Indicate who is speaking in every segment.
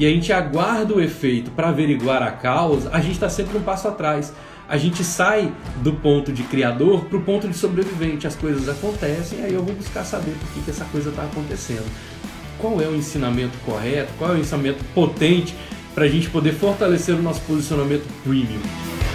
Speaker 1: e a gente aguarda o efeito para averiguar a causa, a gente está sempre um passo atrás. A gente sai do ponto de criador para o ponto de sobrevivente. As coisas acontecem, aí eu vou buscar saber por que, que essa coisa está acontecendo. Qual é o ensinamento correto? Qual é o ensinamento potente para a gente poder fortalecer o nosso posicionamento premium?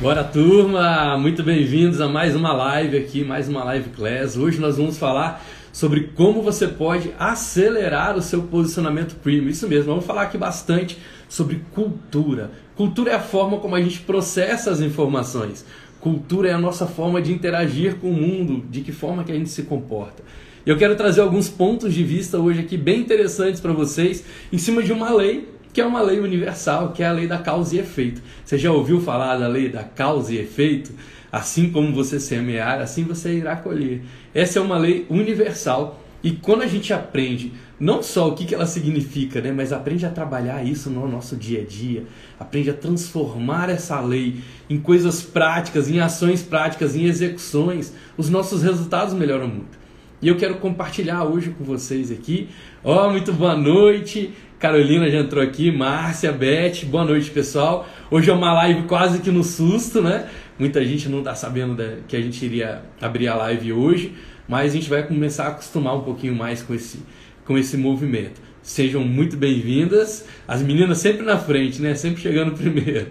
Speaker 1: Bora turma, muito bem-vindos a mais uma live aqui, mais uma live class. Hoje nós vamos falar sobre como você pode acelerar o seu posicionamento premium. Isso mesmo, vamos falar aqui bastante sobre cultura. Cultura é a forma como a gente processa as informações. Cultura é a nossa forma de interagir com o mundo, de que forma que a gente se comporta. Eu quero trazer alguns pontos de vista hoje aqui bem interessantes para vocês em cima de uma lei que é uma lei universal, que é a lei da causa e efeito. Você já ouviu falar da lei da causa e efeito? Assim como você semear, assim você irá colher. Essa é uma lei universal e quando a gente aprende não só o que ela significa, né, mas aprende a trabalhar isso no nosso dia a dia, aprende a transformar essa lei em coisas práticas, em ações práticas, em execuções, os nossos resultados melhoram muito. E eu quero compartilhar hoje com vocês aqui. Ó, oh, muito boa noite. Carolina já entrou aqui, Márcia, Beth, boa noite pessoal. Hoje é uma live quase que no susto, né? Muita gente não está sabendo que a gente iria abrir a live hoje, mas a gente vai começar a acostumar um pouquinho mais com esse, com esse movimento. Sejam muito bem-vindas. As meninas sempre na frente, né? Sempre chegando primeiro.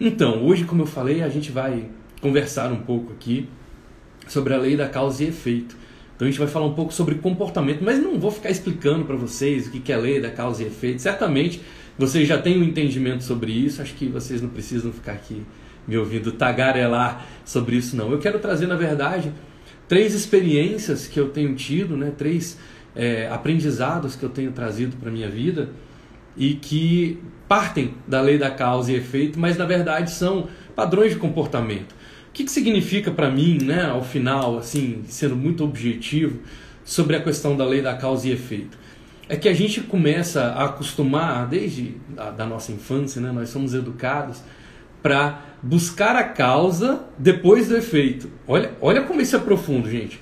Speaker 1: Então, hoje, como eu falei, a gente vai conversar um pouco aqui sobre a lei da causa e efeito. Então a gente vai falar um pouco sobre comportamento, mas não vou ficar explicando para vocês o que é lei da causa e efeito. Certamente vocês já têm um entendimento sobre isso, acho que vocês não precisam ficar aqui me ouvindo tagarelar sobre isso não. Eu quero trazer, na verdade, três experiências que eu tenho tido, né? três é, aprendizados que eu tenho trazido para a minha vida e que partem da lei da causa e efeito, mas na verdade são padrões de comportamento. O que, que significa para mim, né, ao final, assim, sendo muito objetivo, sobre a questão da lei da causa e efeito? É que a gente começa a acostumar, desde a da nossa infância, né, nós somos educados para buscar a causa depois do efeito. Olha, olha como isso é profundo, gente.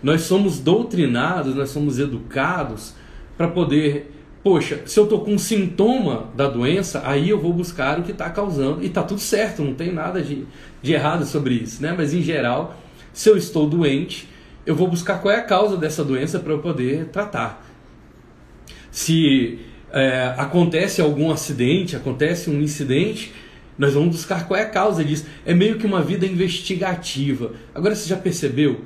Speaker 1: Nós somos doutrinados, nós somos educados para poder poxa, se eu estou com um sintoma da doença, aí eu vou buscar o que está causando. E está tudo certo, não tem nada de, de errado sobre isso, né? Mas em geral, se eu estou doente, eu vou buscar qual é a causa dessa doença para eu poder tratar. Se é, acontece algum acidente, acontece um incidente, nós vamos buscar qual é a causa disso. É meio que uma vida investigativa. Agora você já percebeu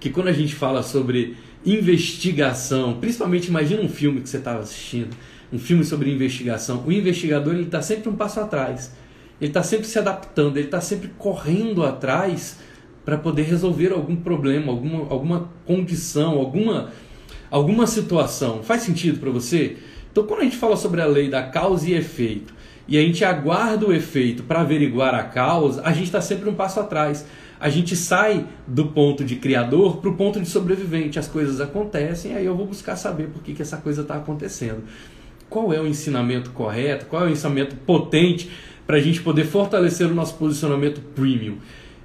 Speaker 1: que quando a gente fala sobre investigação, principalmente imagina um filme que você estava assistindo, um filme sobre investigação, o investigador ele está sempre um passo atrás, ele está sempre se adaptando, ele está sempre correndo atrás para poder resolver algum problema, alguma, alguma condição, alguma, alguma situação. Faz sentido para você? Então, quando a gente fala sobre a lei da causa e efeito, e a gente aguarda o efeito para averiguar a causa, a gente está sempre um passo atrás a gente sai do ponto de criador para o ponto de sobrevivente. As coisas acontecem, aí eu vou buscar saber por que, que essa coisa está acontecendo. Qual é o ensinamento correto? Qual é o ensinamento potente para a gente poder fortalecer o nosso posicionamento premium?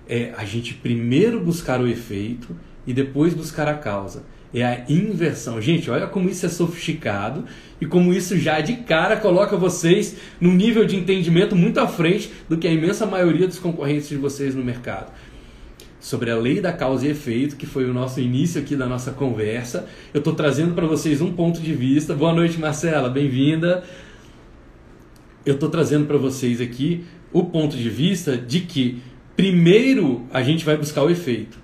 Speaker 1: É a gente primeiro buscar o efeito e depois buscar a causa. É a inversão. Gente, olha como isso é sofisticado e como isso já de cara coloca vocês num nível de entendimento muito à frente do que a imensa maioria dos concorrentes de vocês no mercado sobre a lei da causa e efeito, que foi o nosso início aqui da nossa conversa. Eu estou trazendo para vocês um ponto de vista. Boa noite, Marcela, bem-vinda. Eu estou trazendo para vocês aqui o ponto de vista de que primeiro a gente vai buscar o efeito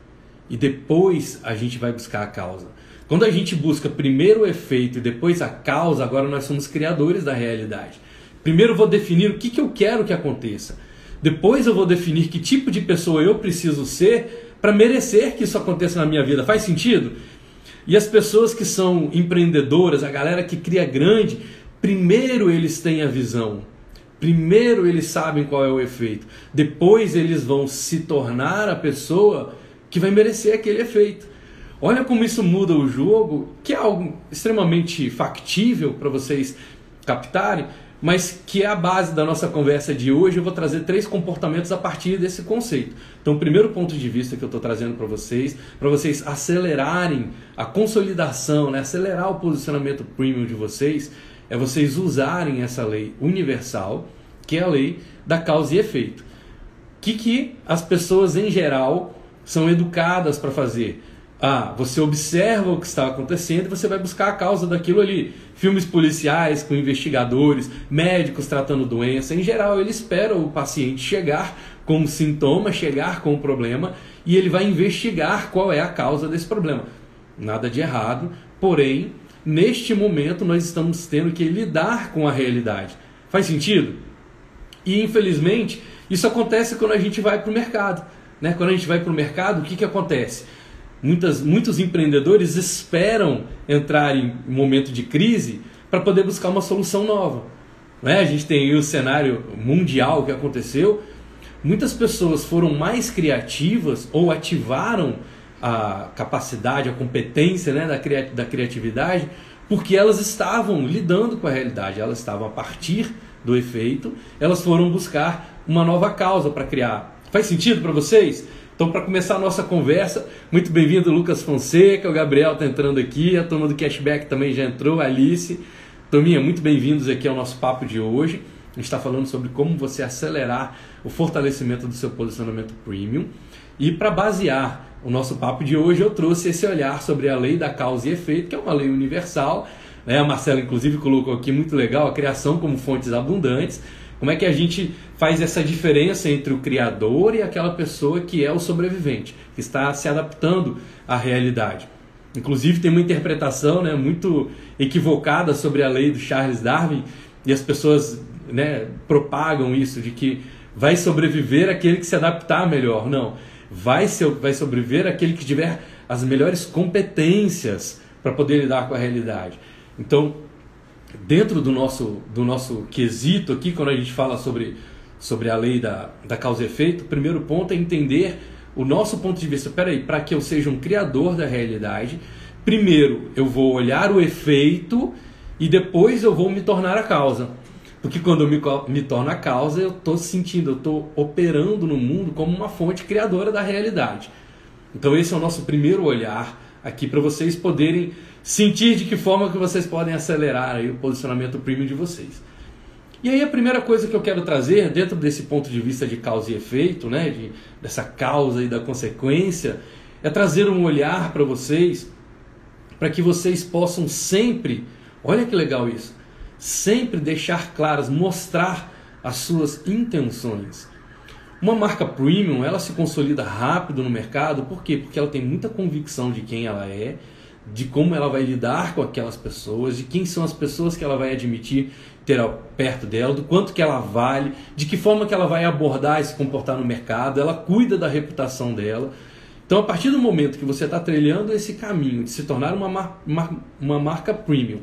Speaker 1: e depois a gente vai buscar a causa. Quando a gente busca primeiro o efeito e depois a causa, agora nós somos criadores da realidade. Primeiro vou definir o que, que eu quero que aconteça. Depois eu vou definir que tipo de pessoa eu preciso ser para merecer que isso aconteça na minha vida. Faz sentido? E as pessoas que são empreendedoras, a galera que cria grande, primeiro eles têm a visão. Primeiro eles sabem qual é o efeito. Depois eles vão se tornar a pessoa que vai merecer aquele efeito. Olha como isso muda o jogo, que é algo extremamente factível para vocês captarem. Mas que é a base da nossa conversa de hoje. Eu vou trazer três comportamentos a partir desse conceito. Então, o primeiro ponto de vista que eu estou trazendo para vocês, para vocês acelerarem a consolidação, né, acelerar o posicionamento premium de vocês, é vocês usarem essa lei universal, que é a lei da causa e efeito. O que, que as pessoas em geral são educadas para fazer? Ah, você observa o que está acontecendo e você vai buscar a causa daquilo ali. Filmes policiais com investigadores, médicos tratando doença. Em geral, ele espera o paciente chegar com um sintoma, chegar com um problema e ele vai investigar qual é a causa desse problema. Nada de errado, porém, neste momento nós estamos tendo que lidar com a realidade. Faz sentido? E infelizmente, isso acontece quando a gente vai para o mercado. Né? Quando a gente vai para o mercado, o que, que acontece? Muitas, muitos empreendedores esperam entrar em momento de crise para poder buscar uma solução nova. Né? A gente tem o cenário mundial que aconteceu. Muitas pessoas foram mais criativas ou ativaram a capacidade, a competência né, da, da criatividade, porque elas estavam lidando com a realidade, elas estavam a partir do efeito, elas foram buscar uma nova causa para criar. Faz sentido para vocês? Então, para começar a nossa conversa, muito bem-vindo Lucas Fonseca, o Gabriel está entrando aqui, a turma do Cashback também já entrou, a Alice. Tominha, muito bem-vindos aqui ao nosso papo de hoje. A gente está falando sobre como você acelerar o fortalecimento do seu posicionamento premium. E para basear o nosso papo de hoje, eu trouxe esse olhar sobre a lei da causa e efeito, que é uma lei universal. Né? A Marcela, inclusive, colocou aqui muito legal a criação como fontes abundantes. Como é que a gente faz essa diferença entre o criador e aquela pessoa que é o sobrevivente, que está se adaptando à realidade? Inclusive tem uma interpretação né, muito equivocada sobre a lei do Charles Darwin e as pessoas né, propagam isso de que vai sobreviver aquele que se adaptar melhor. Não, vai, ser, vai sobreviver aquele que tiver as melhores competências para poder lidar com a realidade. Então, dentro do nosso, do nosso quesito aqui, quando a gente fala sobre, sobre a lei da, da causa e efeito, o primeiro ponto é entender o nosso ponto de vista. Peraí, para que eu seja um criador da realidade, primeiro eu vou olhar o efeito e depois eu vou me tornar a causa. Porque quando eu me, me torno a causa, eu estou sentindo, eu estou operando no mundo como uma fonte criadora da realidade. Então esse é o nosso primeiro olhar aqui para vocês poderem sentir de que forma que vocês podem acelerar o posicionamento premium de vocês. E aí a primeira coisa que eu quero trazer dentro desse ponto de vista de causa e efeito, né, de, dessa causa e da consequência, é trazer um olhar para vocês, para que vocês possam sempre, olha que legal isso, sempre deixar claras, mostrar as suas intenções. Uma marca premium, ela se consolida rápido no mercado, por quê? Porque ela tem muita convicção de quem ela é, de como ela vai lidar com aquelas pessoas, de quem são as pessoas que ela vai admitir ter perto dela, do quanto que ela vale, de que forma que ela vai abordar e se comportar no mercado, ela cuida da reputação dela. Então, a partir do momento que você está trilhando esse caminho de se tornar uma, mar, uma, marca premium,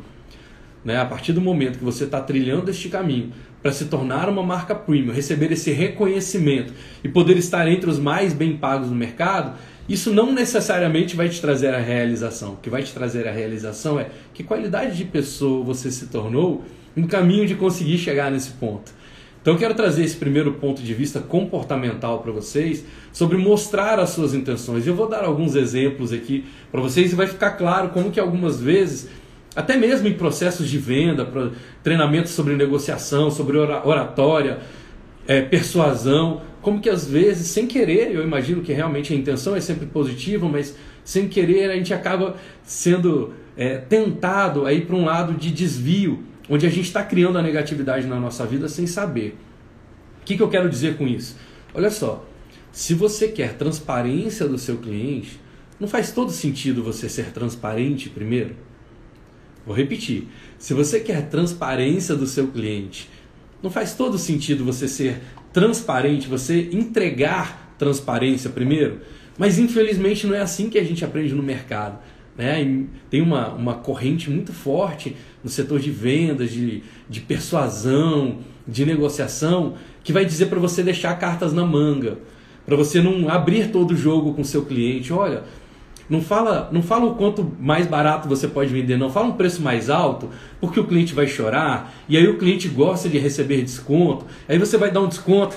Speaker 1: né? a partir do momento que você está trilhando este caminho para se tornar uma marca premium, receber esse reconhecimento e poder estar entre os mais bem pagos no mercado, isso não necessariamente vai te trazer a realização. O que vai te trazer a realização é que qualidade de pessoa você se tornou no caminho de conseguir chegar nesse ponto. Então eu quero trazer esse primeiro ponto de vista comportamental para vocês sobre mostrar as suas intenções. Eu vou dar alguns exemplos aqui para vocês e vai ficar claro como que algumas vezes, até mesmo em processos de venda, treinamentos sobre negociação, sobre oratória, é, persuasão, como que às vezes, sem querer, eu imagino que realmente a intenção é sempre positiva, mas sem querer a gente acaba sendo é, tentado a ir para um lado de desvio, onde a gente está criando a negatividade na nossa vida sem saber. O que, que eu quero dizer com isso? Olha só, se você quer transparência do seu cliente, não faz todo sentido você ser transparente primeiro? Vou repetir. Se você quer transparência do seu cliente, não faz todo sentido você ser transparente, você entregar transparência primeiro, mas infelizmente não é assim que a gente aprende no mercado. Né? Tem uma, uma corrente muito forte no setor de vendas, de, de persuasão, de negociação, que vai dizer para você deixar cartas na manga, para você não abrir todo o jogo com seu cliente. Olha, Não fala, não fala o quanto mais barato você pode vender, não fala um preço mais alto, porque o cliente vai chorar, e aí o cliente gosta de receber desconto, aí você vai dar um desconto.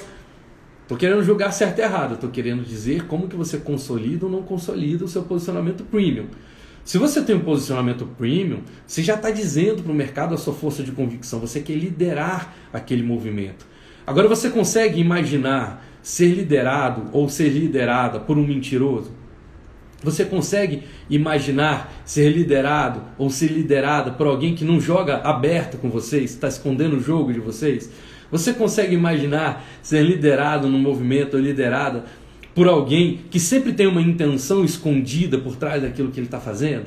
Speaker 1: Estou querendo julgar certo e errado, estou querendo dizer como que você consolida ou não consolida o seu posicionamento premium. Se você tem um posicionamento premium, você já está dizendo para o mercado a sua força de convicção, você quer liderar aquele movimento. Agora você consegue imaginar ser liderado ou ser liderada por um mentiroso? Você consegue imaginar ser liderado ou ser liderada por alguém que não joga aberto com vocês, está escondendo o jogo de vocês? Você consegue imaginar ser liderado num movimento ou liderada por alguém que sempre tem uma intenção escondida por trás daquilo que ele está fazendo?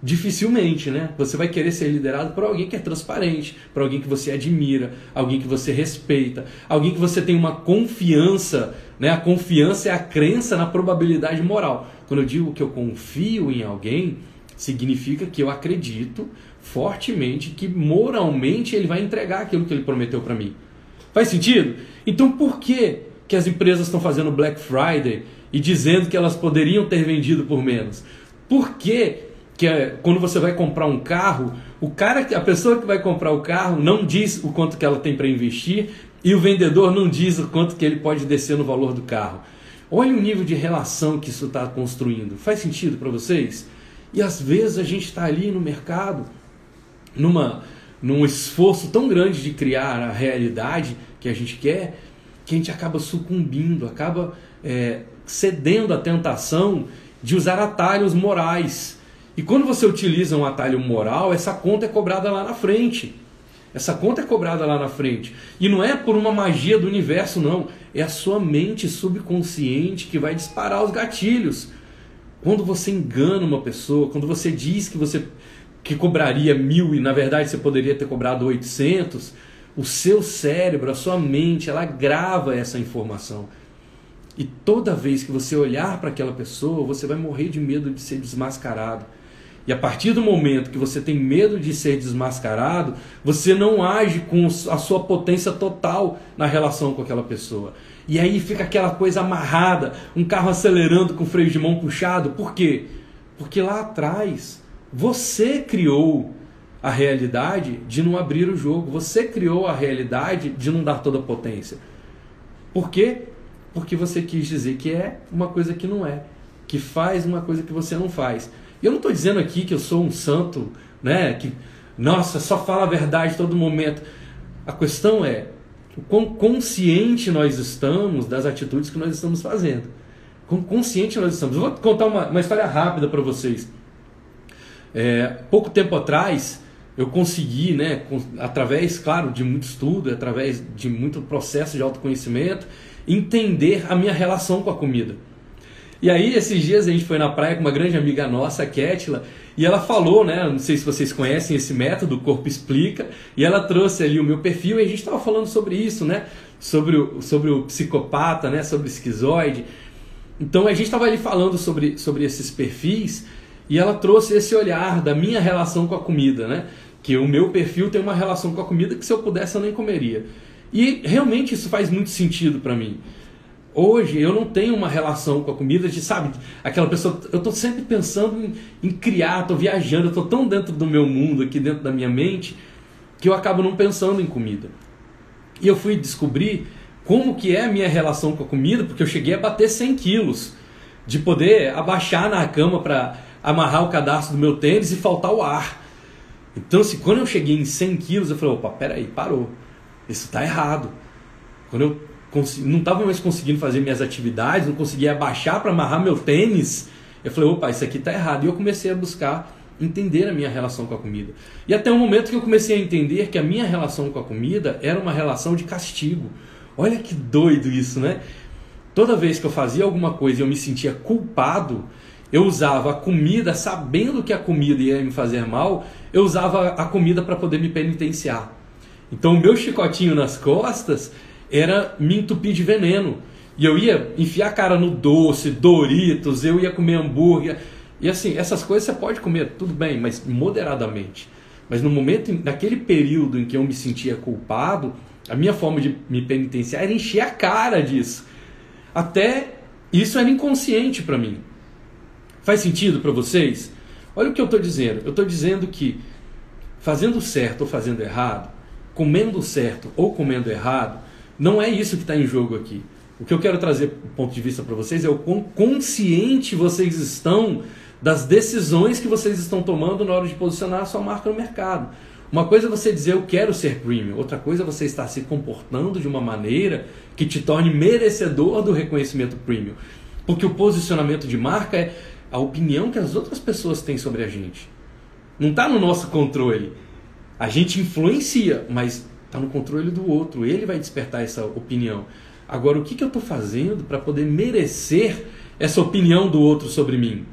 Speaker 1: Dificilmente, né? Você vai querer ser liderado por alguém que é transparente, por alguém que você admira, alguém que você respeita, alguém que você tem uma confiança, né? A confiança é a crença na probabilidade moral. Quando eu digo que eu confio em alguém, significa que eu acredito fortemente que moralmente ele vai entregar aquilo que ele prometeu para mim. Faz sentido? Então por que que as empresas estão fazendo Black Friday e dizendo que elas poderiam ter vendido por menos? Por que que é, quando você vai comprar um carro, o cara, a pessoa que vai comprar o carro não diz o quanto que ela tem para investir e o vendedor não diz o quanto que ele pode descer no valor do carro. Olha o nível de relação que isso está construindo. Faz sentido para vocês? E às vezes a gente está ali no mercado, numa, num esforço tão grande de criar a realidade que a gente quer, que a gente acaba sucumbindo, acaba é, cedendo à tentação de usar atalhos morais e quando você utiliza um atalho moral, essa conta é cobrada lá na frente. Essa conta é cobrada lá na frente. E não é por uma magia do universo, não. É a sua mente subconsciente que vai disparar os gatilhos. Quando você engana uma pessoa, quando você diz que você que cobraria mil e na verdade você poderia ter cobrado 800, o seu cérebro, a sua mente, ela grava essa informação. E toda vez que você olhar para aquela pessoa, você vai morrer de medo de ser desmascarado. E a partir do momento que você tem medo de ser desmascarado, você não age com a sua potência total na relação com aquela pessoa. E aí fica aquela coisa amarrada, um carro acelerando com freio de mão puxado. Por quê? Porque lá atrás você criou a realidade de não abrir o jogo, você criou a realidade de não dar toda a potência. Por quê? Porque você quis dizer que é uma coisa que não é, que faz uma coisa que você não faz. Eu não estou dizendo aqui que eu sou um santo, né? Que, nossa, só fala a verdade todo momento. A questão é o quão consciente nós estamos das atitudes que nós estamos fazendo. Quão consciente nós estamos. Eu vou contar uma, uma história rápida para vocês. É, pouco tempo atrás, eu consegui, né, através, claro, de muito estudo, através de muito processo de autoconhecimento, entender a minha relação com a comida. E aí, esses dias a gente foi na praia com uma grande amiga nossa, a Ketla, e ela falou, né? Não sei se vocês conhecem esse método, o Corpo Explica, e ela trouxe ali o meu perfil e a gente estava falando sobre isso, né? Sobre o, sobre o psicopata, né? Sobre o esquizoide. Então a gente estava ali falando sobre, sobre esses perfis e ela trouxe esse olhar da minha relação com a comida, né? Que o meu perfil tem uma relação com a comida que se eu pudesse eu nem comeria. E realmente isso faz muito sentido para mim. Hoje eu não tenho uma relação com a comida de, sabe, aquela pessoa. Eu estou sempre pensando em, em criar, estou viajando, estou tão dentro do meu mundo, aqui dentro da minha mente, que eu acabo não pensando em comida. E eu fui descobrir como que é a minha relação com a comida, porque eu cheguei a bater 100 quilos, de poder abaixar na cama para amarrar o cadastro do meu tênis e faltar o ar. Então, assim, quando eu cheguei em 100 quilos, eu falei, opa, peraí, parou. Isso está errado. Quando eu não estava mais conseguindo fazer minhas atividades, não conseguia abaixar para amarrar meu tênis. Eu falei, opa, isso aqui está errado. E eu comecei a buscar entender a minha relação com a comida. E até o momento que eu comecei a entender que a minha relação com a comida era uma relação de castigo. Olha que doido isso, né? Toda vez que eu fazia alguma coisa e eu me sentia culpado, eu usava a comida, sabendo que a comida ia me fazer mal, eu usava a comida para poder me penitenciar. Então o meu chicotinho nas costas era me entupir de veneno. E eu ia enfiar a cara no doce, Doritos, eu ia comer hambúrguer. E assim, essas coisas você pode comer, tudo bem, mas moderadamente. Mas no momento, naquele período em que eu me sentia culpado, a minha forma de me penitenciar era encher a cara disso. Até isso era inconsciente para mim. Faz sentido para vocês? Olha o que eu estou dizendo. Eu estou dizendo que fazendo certo ou fazendo errado, comendo certo ou comendo errado, não é isso que está em jogo aqui. O que eu quero trazer do ponto de vista para vocês é o quão consciente vocês estão das decisões que vocês estão tomando na hora de posicionar a sua marca no mercado. Uma coisa é você dizer eu quero ser premium, outra coisa é você estar se comportando de uma maneira que te torne merecedor do reconhecimento premium. Porque o posicionamento de marca é a opinião que as outras pessoas têm sobre a gente. Não está no nosso controle. A gente influencia, mas está no controle do outro. Ele vai despertar essa opinião. Agora, o que, que eu estou fazendo para poder merecer essa opinião do outro sobre mim?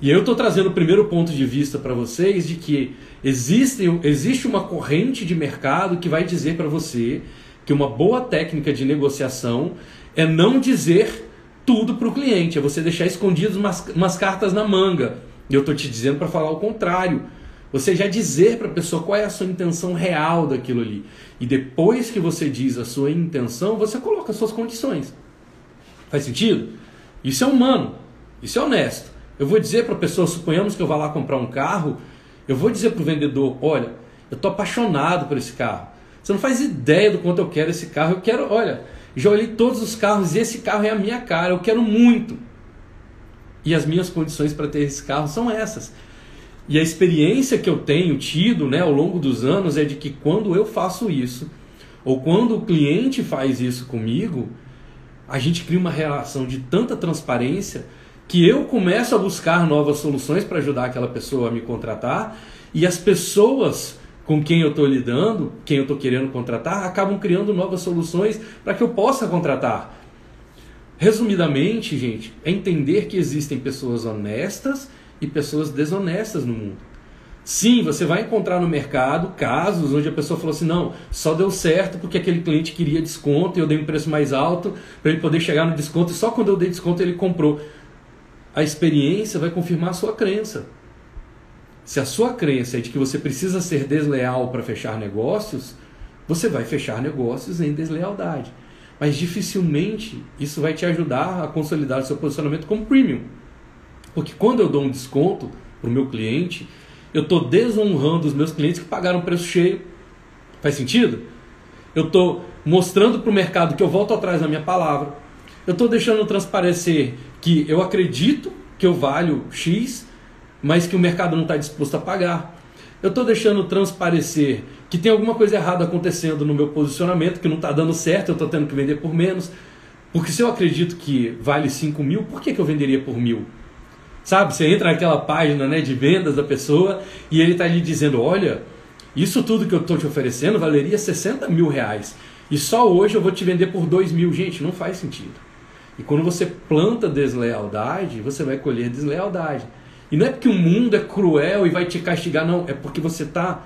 Speaker 1: E eu estou trazendo o primeiro ponto de vista para vocês de que existe, existe uma corrente de mercado que vai dizer para você que uma boa técnica de negociação é não dizer tudo para o cliente, é você deixar escondidas umas, umas cartas na manga. E eu estou te dizendo para falar o contrário. Você já dizer para a pessoa qual é a sua intenção real daquilo ali. E depois que você diz a sua intenção, você coloca as suas condições. Faz sentido? Isso é humano. Isso é honesto. Eu vou dizer para a pessoa, suponhamos que eu vá lá comprar um carro, eu vou dizer para o vendedor, olha, eu estou apaixonado por esse carro. Você não faz ideia do quanto eu quero esse carro. Eu quero, olha, já olhei todos os carros e esse carro é a minha cara. Eu quero muito. E as minhas condições para ter esse carro são essas. E a experiência que eu tenho tido né, ao longo dos anos é de que quando eu faço isso, ou quando o cliente faz isso comigo, a gente cria uma relação de tanta transparência que eu começo a buscar novas soluções para ajudar aquela pessoa a me contratar e as pessoas com quem eu estou lidando, quem eu estou querendo contratar, acabam criando novas soluções para que eu possa contratar. Resumidamente, gente, é entender que existem pessoas honestas e pessoas desonestas no mundo. Sim, você vai encontrar no mercado casos onde a pessoa falou assim: não, só deu certo porque aquele cliente queria desconto e eu dei um preço mais alto para ele poder chegar no desconto e só quando eu dei desconto ele comprou. A experiência vai confirmar a sua crença. Se a sua crença é de que você precisa ser desleal para fechar negócios, você vai fechar negócios em deslealdade. Mas dificilmente isso vai te ajudar a consolidar o seu posicionamento como premium. Porque quando eu dou um desconto para o meu cliente, eu estou desonrando os meus clientes que pagaram preço cheio. Faz sentido? Eu estou mostrando para o mercado que eu volto atrás da minha palavra. Eu estou deixando transparecer que eu acredito que eu valho X, mas que o mercado não está disposto a pagar. Eu estou deixando transparecer que tem alguma coisa errada acontecendo no meu posicionamento, que não está dando certo, eu estou tendo que vender por menos. Porque se eu acredito que vale 5 mil, por que, que eu venderia por mil? Sabe, você entra naquela página né, de vendas da pessoa e ele está ali dizendo: Olha, isso tudo que eu estou te oferecendo valeria 60 mil reais. E só hoje eu vou te vender por 2 mil. Gente, não faz sentido. E quando você planta deslealdade, você vai colher deslealdade. E não é porque o mundo é cruel e vai te castigar, não. É porque você está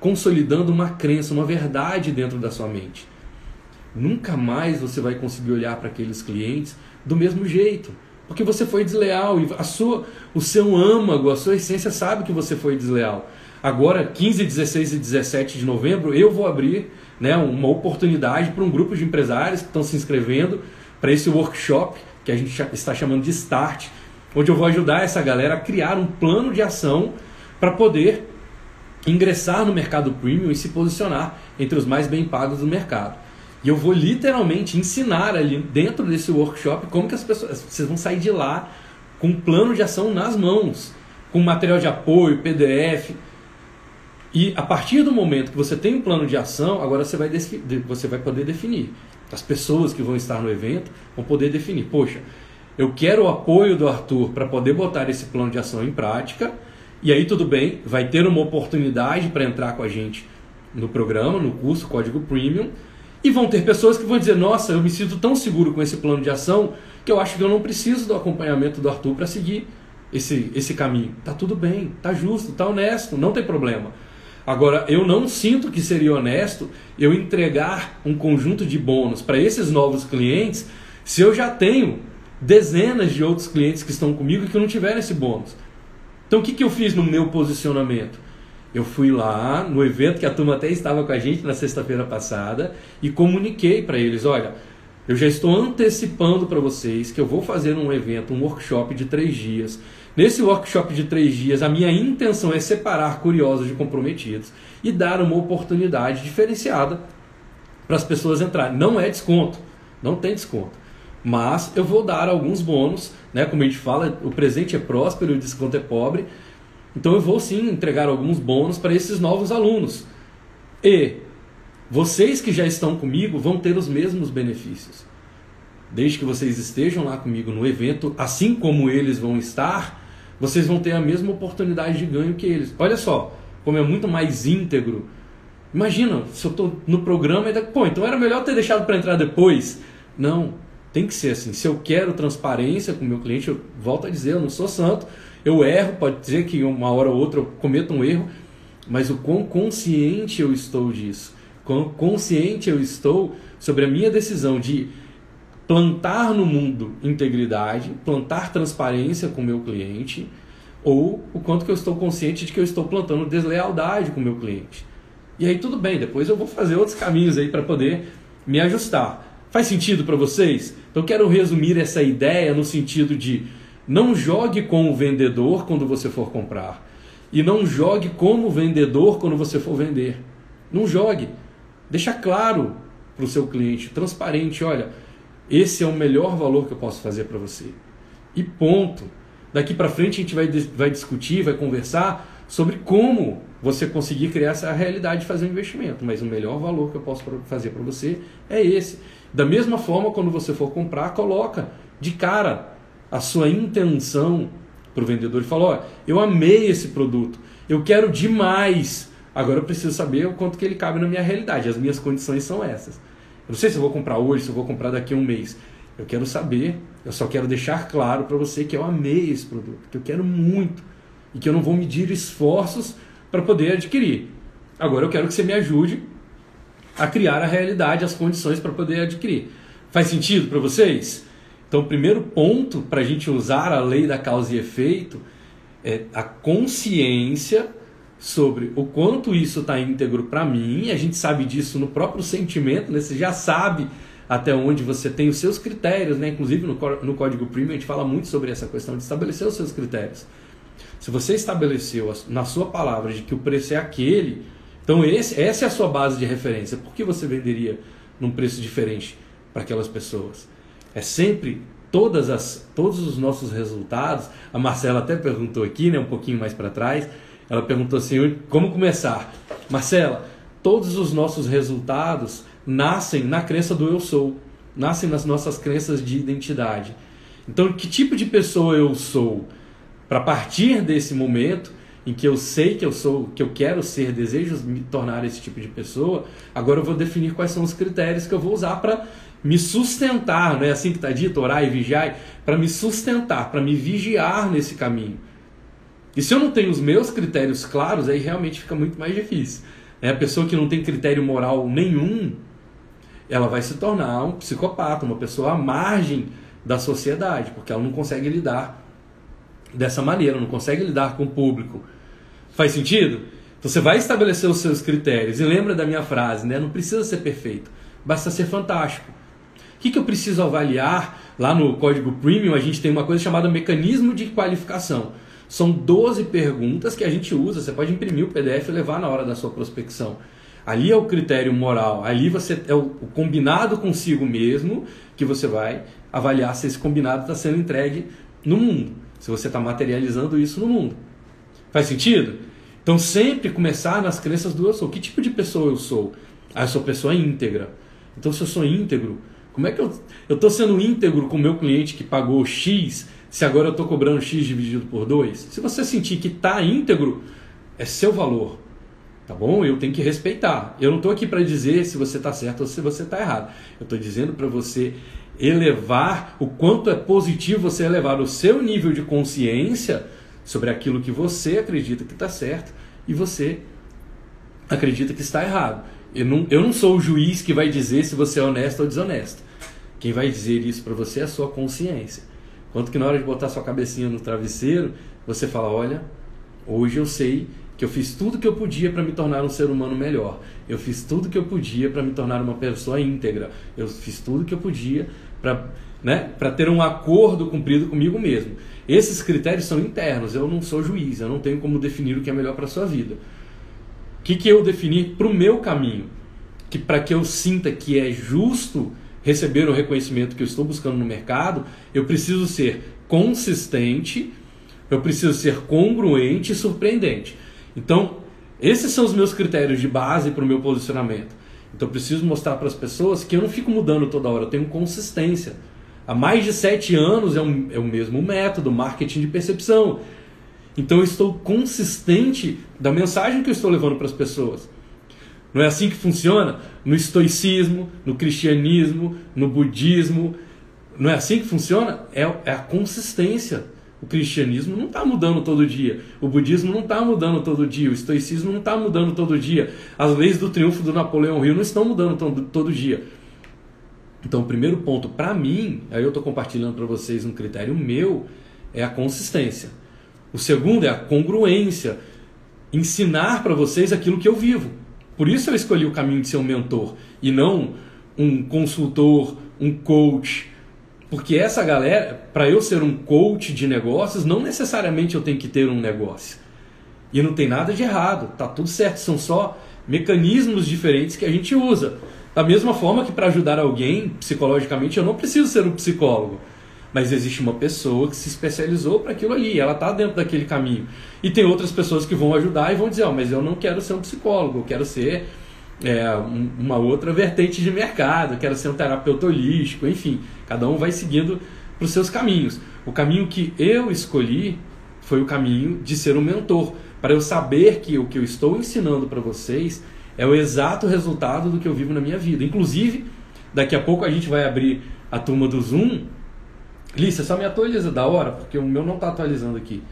Speaker 1: consolidando uma crença, uma verdade dentro da sua mente. Nunca mais você vai conseguir olhar para aqueles clientes do mesmo jeito. Porque você foi desleal e a sua, o seu âmago, a sua essência sabe que você foi desleal. Agora, 15, 16 e 17 de novembro, eu vou abrir né, uma oportunidade para um grupo de empresários que estão se inscrevendo para esse workshop que a gente está chamando de Start, onde eu vou ajudar essa galera a criar um plano de ação para poder ingressar no mercado premium e se posicionar entre os mais bem pagos do mercado. E eu vou literalmente ensinar ali dentro desse workshop como que as pessoas. Vocês vão sair de lá com um plano de ação nas mãos, com material de apoio, PDF. E a partir do momento que você tem um plano de ação, agora você vai, você vai poder definir. As pessoas que vão estar no evento vão poder definir. Poxa, eu quero o apoio do Arthur para poder botar esse plano de ação em prática. E aí tudo bem, vai ter uma oportunidade para entrar com a gente no programa, no curso Código Premium e vão ter pessoas que vão dizer: Nossa, eu me sinto tão seguro com esse plano de ação que eu acho que eu não preciso do acompanhamento do Arthur para seguir esse, esse caminho. Tá tudo bem, tá justo, tá honesto, não tem problema. Agora, eu não sinto que seria honesto eu entregar um conjunto de bônus para esses novos clientes se eu já tenho dezenas de outros clientes que estão comigo e que não tiveram esse bônus. Então, o que, que eu fiz no meu posicionamento? Eu fui lá no evento que a turma até estava com a gente na sexta-feira passada e comuniquei para eles: olha, eu já estou antecipando para vocês que eu vou fazer um evento, um workshop de três dias, Nesse workshop de três dias, a minha intenção é separar curiosos de comprometidos e dar uma oportunidade diferenciada para as pessoas entrarem. Não é desconto, não tem desconto. Mas eu vou dar alguns bônus, né? Como a gente fala, o presente é próspero e o desconto é pobre. Então eu vou sim entregar alguns bônus para esses novos alunos. E vocês que já estão comigo vão ter os mesmos benefícios. Desde que vocês estejam lá comigo no evento, assim como eles vão estar, vocês vão ter a mesma oportunidade de ganho que eles. Olha só, como é muito mais íntegro. Imagina, se eu estou no programa e pô, então era melhor ter deixado para entrar depois. Não, tem que ser assim. Se eu quero transparência com o meu cliente, eu volto a dizer, eu não sou santo, eu erro, pode dizer que uma hora ou outra eu cometo um erro, mas o quão consciente eu estou disso, quão consciente eu estou sobre a minha decisão de plantar no mundo integridade, plantar transparência com o meu cliente, ou o quanto que eu estou consciente de que eu estou plantando deslealdade com o meu cliente. E aí tudo bem, depois eu vou fazer outros caminhos aí para poder me ajustar. Faz sentido para vocês? Então quero resumir essa ideia no sentido de não jogue com o vendedor quando você for comprar e não jogue como vendedor quando você for vender. Não jogue. Deixa claro para o seu cliente, transparente, olha, esse é o melhor valor que eu posso fazer para você. E ponto. Daqui para frente a gente vai, vai discutir, vai conversar sobre como você conseguir criar essa realidade de fazer um investimento. Mas o melhor valor que eu posso fazer para você é esse. Da mesma forma, quando você for comprar, coloca de cara a sua intenção para o vendedor e fala: Ó, eu amei esse produto, eu quero demais. Agora eu preciso saber o quanto que ele cabe na minha realidade. As minhas condições são essas. Eu não sei se eu vou comprar hoje, se eu vou comprar daqui a um mês. Eu quero saber, eu só quero deixar claro para você que eu amei esse produto, que eu quero muito e que eu não vou medir esforços para poder adquirir. Agora eu quero que você me ajude a criar a realidade, as condições para poder adquirir. Faz sentido para vocês? Então, o primeiro ponto para a gente usar a lei da causa e efeito é a consciência sobre o quanto isso está íntegro para mim. A gente sabe disso no próprio sentimento, né? você já sabe até onde você tem os seus critérios, né? inclusive no, no Código Premium a gente fala muito sobre essa questão de estabelecer os seus critérios. Se você estabeleceu na sua palavra de que o preço é aquele, então esse, essa é a sua base de referência. Por que você venderia num preço diferente para aquelas pessoas? É sempre todas as, todos os nossos resultados. A Marcela até perguntou aqui, né, um pouquinho mais para trás. Ela perguntou assim: como começar? Marcela, todos os nossos resultados nascem na crença do eu sou, nascem nas nossas crenças de identidade. Então, que tipo de pessoa eu sou? Para partir desse momento, em que eu sei que eu sou, que eu quero ser, desejo me tornar esse tipo de pessoa, agora eu vou definir quais são os critérios que eu vou usar para me sustentar, não é assim que está dito, orar e vigiar, para me sustentar, para me vigiar nesse caminho. E se eu não tenho os meus critérios claros, aí realmente fica muito mais difícil. É a pessoa que não tem critério moral nenhum, ela vai se tornar um psicopata, uma pessoa à margem da sociedade, porque ela não consegue lidar dessa maneira, não consegue lidar com o público. Faz sentido? Então você vai estabelecer os seus critérios. E lembra da minha frase, né? Não precisa ser perfeito, basta ser fantástico. O que, que eu preciso avaliar? Lá no código premium a gente tem uma coisa chamada mecanismo de qualificação. São 12 perguntas que a gente usa. Você pode imprimir o PDF e levar na hora da sua prospecção. Ali é o critério moral, ali você é o combinado consigo mesmo que você vai avaliar se esse combinado está sendo entregue no mundo se você está materializando isso no mundo. Faz sentido? Então sempre começar nas crenças do eu sou. Que tipo de pessoa eu sou? Ah, eu sou pessoa íntegra. Então se eu sou íntegro, como é que eu estou sendo íntegro com o meu cliente que pagou X, se agora eu estou cobrando X dividido por 2? Se você sentir que está íntegro, é seu valor. Tá bom? Eu tenho que respeitar. Eu não estou aqui para dizer se você está certo ou se você está errado. Eu estou dizendo para você elevar o quanto é positivo você elevar o seu nível de consciência sobre aquilo que você acredita que está certo e você acredita que está errado. Eu não, eu não sou o juiz que vai dizer se você é honesto ou desonesto. Quem vai dizer isso para você é a sua consciência. Quanto que na hora de botar sua cabecinha no travesseiro, você fala: Olha, hoje eu sei que eu fiz tudo que eu podia para me tornar um ser humano melhor. Eu fiz tudo que eu podia para me tornar uma pessoa íntegra. Eu fiz tudo que eu podia para né? Para ter um acordo cumprido comigo mesmo. Esses critérios são internos, eu não sou juiz, eu não tenho como definir o que é melhor para sua vida. O que, que eu defini para o meu caminho? Que para que eu sinta que é justo receber o reconhecimento que eu estou buscando no mercado, eu preciso ser consistente, eu preciso ser congruente e surpreendente. Então, esses são os meus critérios de base para o meu posicionamento. Então, eu preciso mostrar para as pessoas que eu não fico mudando toda hora, eu tenho consistência. Há mais de sete anos é, um, é o mesmo método, marketing de percepção. Então, eu estou consistente da mensagem que eu estou levando para as pessoas. Não é assim que funciona? No estoicismo, no cristianismo, no budismo. Não é assim que funciona? É, é a consistência. O cristianismo não está mudando todo dia. O budismo não está mudando todo dia. O estoicismo não está mudando todo dia. As leis do triunfo do Napoleão Hill não estão mudando todo, todo dia. Então, o primeiro ponto, para mim, aí eu estou compartilhando para vocês um critério meu, é a consistência. O segundo é a congruência. Ensinar para vocês aquilo que eu vivo. Por isso eu escolhi o caminho de ser um mentor e não um consultor, um coach. Porque essa galera, para eu ser um coach de negócios, não necessariamente eu tenho que ter um negócio. E não tem nada de errado, tá tudo certo, são só mecanismos diferentes que a gente usa. Da mesma forma que para ajudar alguém psicologicamente eu não preciso ser um psicólogo. Mas existe uma pessoa que se especializou para aquilo ali, ela está dentro daquele caminho. E tem outras pessoas que vão ajudar e vão dizer: oh, mas eu não quero ser um psicólogo, eu quero ser é, uma outra vertente de mercado, eu quero ser um terapeuta holístico, enfim. Cada um vai seguindo para os seus caminhos. O caminho que eu escolhi foi o caminho de ser um mentor, para eu saber que o que eu estou ensinando para vocês é o exato resultado do que eu vivo na minha vida. Inclusive, daqui a pouco a gente vai abrir a turma do Zoom Lícia, só me atualiza da hora, porque o meu não está atualizando aqui.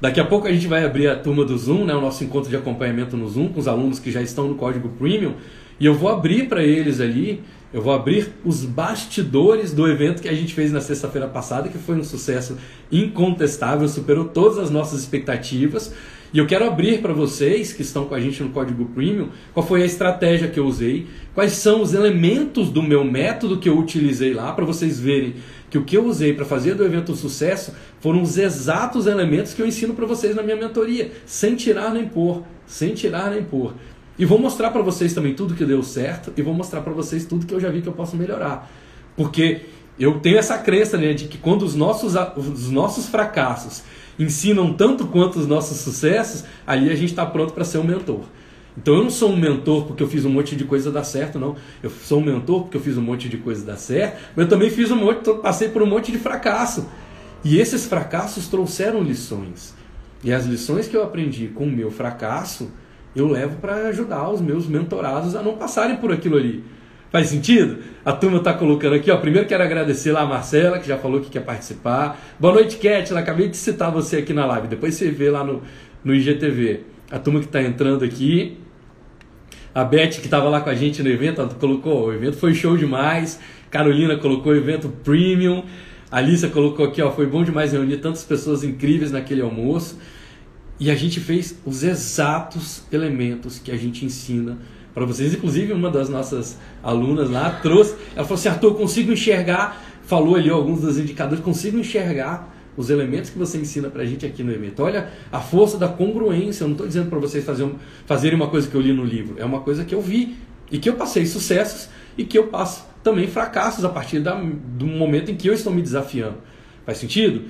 Speaker 1: Daqui a pouco a gente vai abrir a turma do Zoom, né, o nosso encontro de acompanhamento no Zoom, com os alunos que já estão no código Premium. E eu vou abrir para eles ali, eu vou abrir os bastidores do evento que a gente fez na sexta-feira passada, que foi um sucesso incontestável, superou todas as nossas expectativas. E eu quero abrir para vocês que estão com a gente no Código Premium qual foi a estratégia que eu usei, quais são os elementos do meu método que eu utilizei lá, para vocês verem que o que eu usei para fazer do evento um sucesso foram os exatos elementos que eu ensino para vocês na minha mentoria, sem tirar nem pôr, sem tirar nem pôr. E vou mostrar para vocês também tudo que deu certo e vou mostrar para vocês tudo que eu já vi que eu posso melhorar. Porque eu tenho essa crença né, de que quando os nossos, os nossos fracassos ensinam tanto quanto os nossos sucessos, ali a gente está pronto para ser um mentor. Então eu não sou um mentor porque eu fiz um monte de coisa dar certo, não. Eu sou um mentor porque eu fiz um monte de coisa dar certo, mas eu também fiz um monte, passei por um monte de fracasso. E esses fracassos trouxeram lições. E as lições que eu aprendi com o meu fracasso, eu levo para ajudar os meus mentorados a não passarem por aquilo ali. Faz sentido? A turma está colocando aqui, ó. Primeiro quero agradecer lá a Marcela, que já falou que quer participar. Boa noite, Cat. Acabei de citar você aqui na live. Depois você vê lá no, no IGTV. A turma que está entrando aqui. A Beth, que estava lá com a gente no evento, ela colocou: o evento foi show demais. Carolina colocou o evento premium. A Alissa colocou aqui, ó, foi bom demais reunir tantas pessoas incríveis naquele almoço. E a gente fez os exatos elementos que a gente ensina para vocês. Inclusive, uma das nossas alunas lá trouxe, ela falou assim: Arthur, eu consigo enxergar, falou ali alguns dos indicadores, consigo enxergar os elementos que você ensina para a gente aqui no evento. Olha a força da congruência. Eu não estou dizendo para vocês fazer fazerem uma coisa que eu li no livro, é uma coisa que eu vi e que eu passei sucessos e que eu passo também fracassos a partir da, do momento em que eu estou me desafiando. Faz sentido?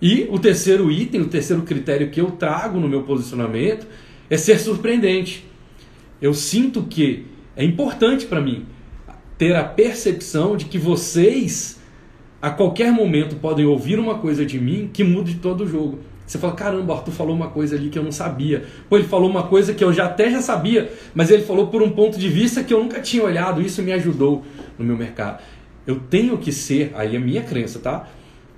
Speaker 1: E o terceiro item, o terceiro critério que eu trago no meu posicionamento é ser surpreendente. Eu sinto que é importante para mim ter a percepção de que vocês a qualquer momento podem ouvir uma coisa de mim que mude todo o jogo. Você fala, caramba, Arthur falou uma coisa ali que eu não sabia. Pô, ele falou uma coisa que eu já até já sabia, mas ele falou por um ponto de vista que eu nunca tinha olhado. Isso me ajudou no meu mercado. Eu tenho que ser, aí é minha crença, tá?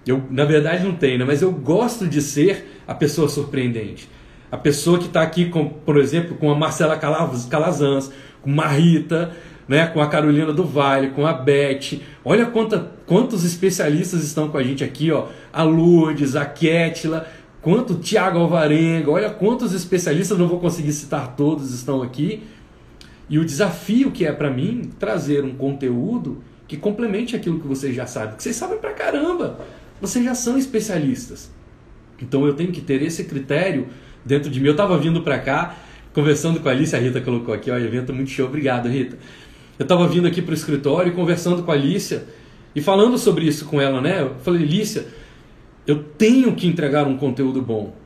Speaker 1: Eu, na verdade, não tenho, né? mas eu gosto de ser a pessoa surpreendente. A pessoa que está aqui, com, por exemplo, com a Marcela Calazans, com a Rita, né, com a Carolina do Vale, com a Beth. Olha quanta, quantos especialistas estão com a gente aqui, ó. A Lourdes, a Kétila, quanto Tiago Alvarenga, olha quantos especialistas, não vou conseguir citar todos, estão aqui. E o desafio que é para mim trazer um conteúdo que complemente aquilo que vocês já sabem. Que vocês sabem pra caramba. Vocês já são especialistas. Então eu tenho que ter esse critério dentro de mim. Eu estava vindo para cá, conversando com a Alice, a Rita colocou aqui, ó, evento muito show. Obrigado, Rita. Eu estava vindo aqui para o escritório conversando com a Alicia e falando sobre isso com ela, né? Eu falei, Alicia, eu tenho que entregar um conteúdo bom.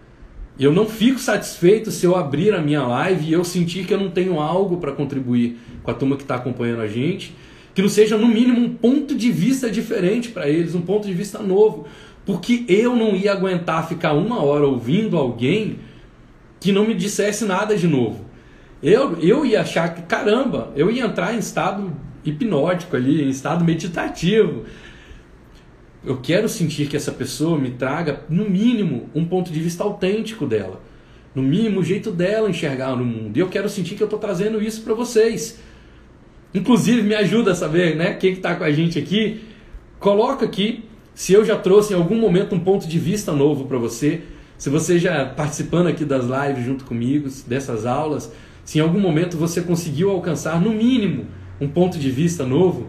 Speaker 1: Eu não fico satisfeito se eu abrir a minha live e eu sentir que eu não tenho algo para contribuir com a turma que está acompanhando a gente, que não seja no mínimo um ponto de vista diferente para eles, um ponto de vista novo, porque eu não ia aguentar ficar uma hora ouvindo alguém que não me dissesse nada de novo. Eu, eu ia achar que, caramba, eu ia entrar em estado hipnótico ali, em estado meditativo. Eu quero sentir que essa pessoa me traga, no mínimo, um ponto de vista autêntico dela. No mínimo, o jeito dela enxergar no mundo. E eu quero sentir que eu estou trazendo isso para vocês. Inclusive, me ajuda a saber né, quem está com a gente aqui. Coloca aqui se eu já trouxe em algum momento um ponto de vista novo para você. Se você já participando aqui das lives junto comigo, dessas aulas, se em algum momento você conseguiu alcançar, no mínimo, um ponto de vista novo.